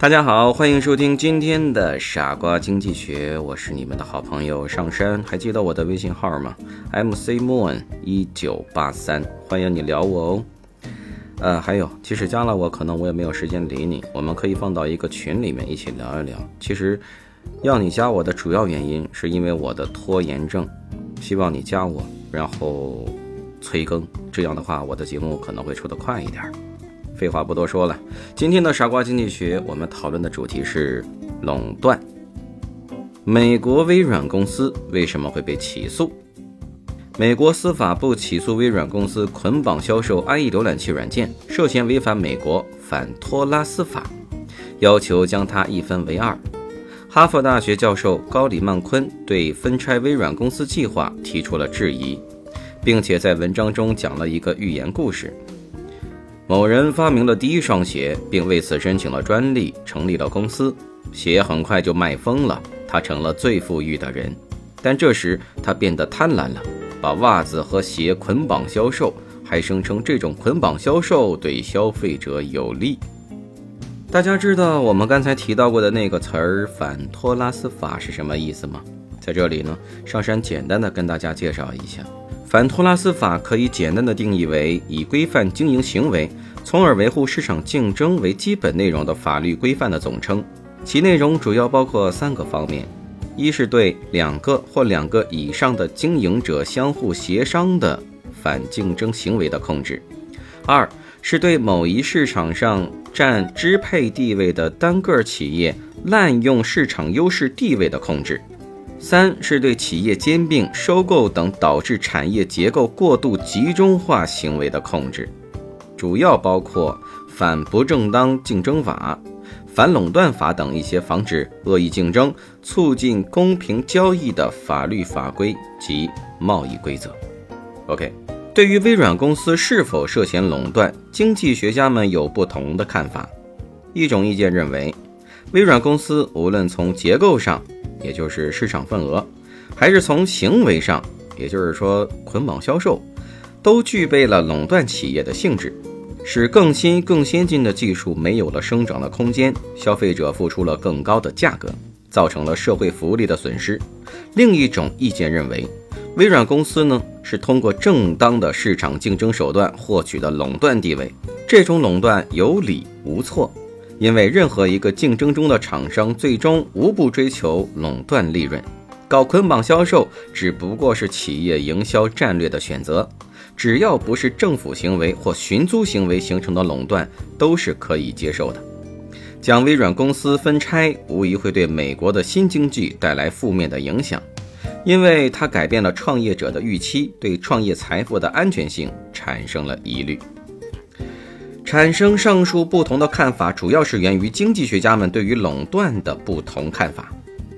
大家好，欢迎收听今天的傻瓜经济学，我是你们的好朋友上山。还记得我的微信号吗？MC Moon 一九八三，欢迎你聊我哦。呃，还有，即使加了我，可能我也没有时间理你。我们可以放到一个群里面一起聊一聊。其实，要你加我的主要原因是因为我的拖延症，希望你加我，然后催更，这样的话我的节目可能会出得快一点。废话不多说了，今天的傻瓜经济学，我们讨论的主题是垄断。美国微软公司为什么会被起诉？美国司法部起诉微软公司捆绑销售 IE 浏览器软件，涉嫌违反美国反托拉斯法，要求将它一分为二。哈佛大学教授高里曼昆对分拆微软公司计划提出了质疑，并且在文章中讲了一个寓言故事。某人发明了第一双鞋，并为此申请了专利，成立了公司。鞋很快就卖疯了，他成了最富裕的人。但这时他变得贪婪了。把袜子和鞋捆绑销售，还声称这种捆绑销售对消费者有利。大家知道我们刚才提到过的那个词儿“反托拉斯法”是什么意思吗？在这里呢，上山简单的跟大家介绍一下，反托拉斯法可以简单的定义为以规范经营行为，从而维护市场竞争为基本内容的法律规范的总称。其内容主要包括三个方面。一是对两个或两个以上的经营者相互协商的反竞争行为的控制；二是对某一市场上占支配地位的单个企业滥用市场优势地位的控制；三是对企业兼并、收购等导致产业结构过度集中化行为的控制，主要包括反不正当竞争法。反垄断法等一些防止恶意竞争、促进公平交易的法律法规及贸易规则。OK，对于微软公司是否涉嫌垄断，经济学家们有不同的看法。一种意见认为，微软公司无论从结构上，也就是市场份额，还是从行为上，也就是说捆绑销售，都具备了垄断企业的性质。使更新更先进的技术没有了生长的空间，消费者付出了更高的价格，造成了社会福利的损失。另一种意见认为，微软公司呢是通过正当的市场竞争手段获取的垄断地位，这种垄断有理无错，因为任何一个竞争中的厂商最终无不追求垄断利润，搞捆绑销售只不过是企业营销战略的选择。只要不是政府行为或寻租行为形成的垄断，都是可以接受的。将微软公司分拆，无疑会对美国的新经济带来负面的影响，因为它改变了创业者的预期，对创业财富的安全性产生了疑虑。产生上述不同的看法，主要是源于经济学家们对于垄断的不同看法。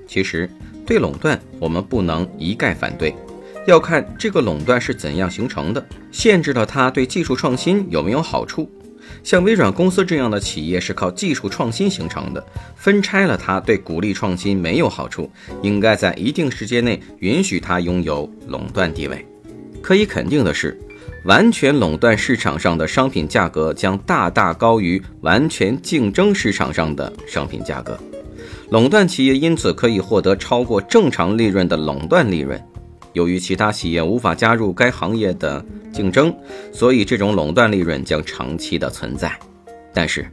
其实，对垄断，我们不能一概反对。要看这个垄断是怎样形成的，限制了它对技术创新有没有好处。像微软公司这样的企业是靠技术创新形成的，分拆了它对鼓励创新没有好处，应该在一定时间内允许它拥有垄断地位。可以肯定的是，完全垄断市场上的商品价格将大大高于完全竞争市场上的商品价格，垄断企业因此可以获得超过正常利润的垄断利润。由于其他企业无法加入该行业的竞争，所以这种垄断利润将长期的存在。但是，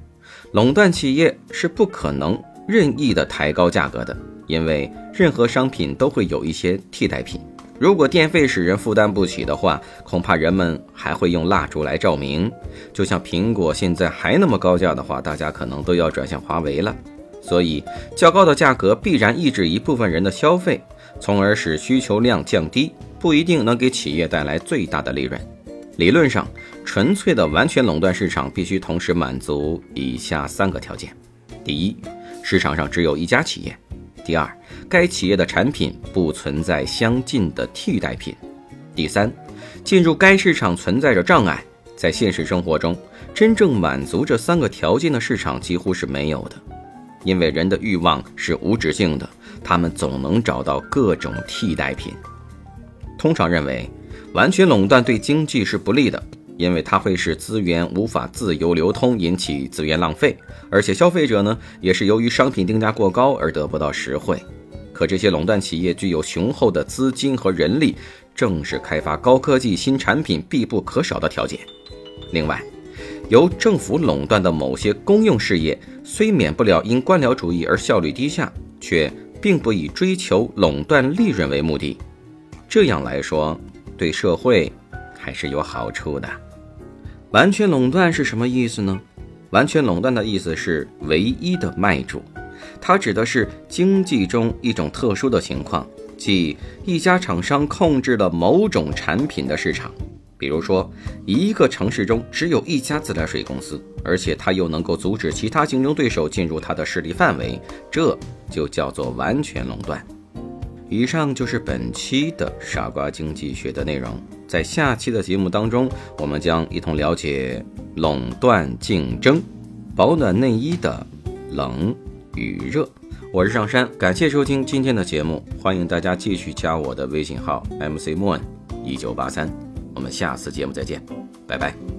垄断企业是不可能任意的抬高价格的，因为任何商品都会有一些替代品。如果电费使人负担不起的话，恐怕人们还会用蜡烛来照明。就像苹果现在还那么高价的话，大家可能都要转向华为了。所以，较高的价格必然抑制一部分人的消费。从而使需求量降低，不一定能给企业带来最大的利润。理论上，纯粹的完全垄断市场必须同时满足以下三个条件：第一，市场上只有一家企业；第二，该企业的产品不存在相近的替代品；第三，进入该市场存在着障碍。在现实生活中，真正满足这三个条件的市场几乎是没有的，因为人的欲望是无止境的，他们总能找到各种替代品。通常认为，完全垄断对经济是不利的，因为它会使资源无法自由流通，引起资源浪费，而且消费者呢也是由于商品定价过高而得不到实惠。可这些垄断企业具有雄厚的资金和人力，正是开发高科技新产品必不可少的条件。另外，由政府垄断的某些公用事业，虽免不了因官僚主义而效率低下，却并不以追求垄断利润为目的。这样来说，对社会还是有好处的。完全垄断是什么意思呢？完全垄断的意思是唯一的卖主，它指的是经济中一种特殊的情况，即一家厂商控制了某种产品的市场。比如说，一个城市中只有一家自来水公司，而且它又能够阻止其他竞争对手进入它的势力范围，这就叫做完全垄断。以上就是本期的傻瓜经济学的内容，在下期的节目当中，我们将一同了解垄断竞争、保暖内衣的冷与热。我是上山，感谢收听今天的节目，欢迎大家继续加我的微信号 mcmoon 一九八三。我们下次节目再见，拜拜。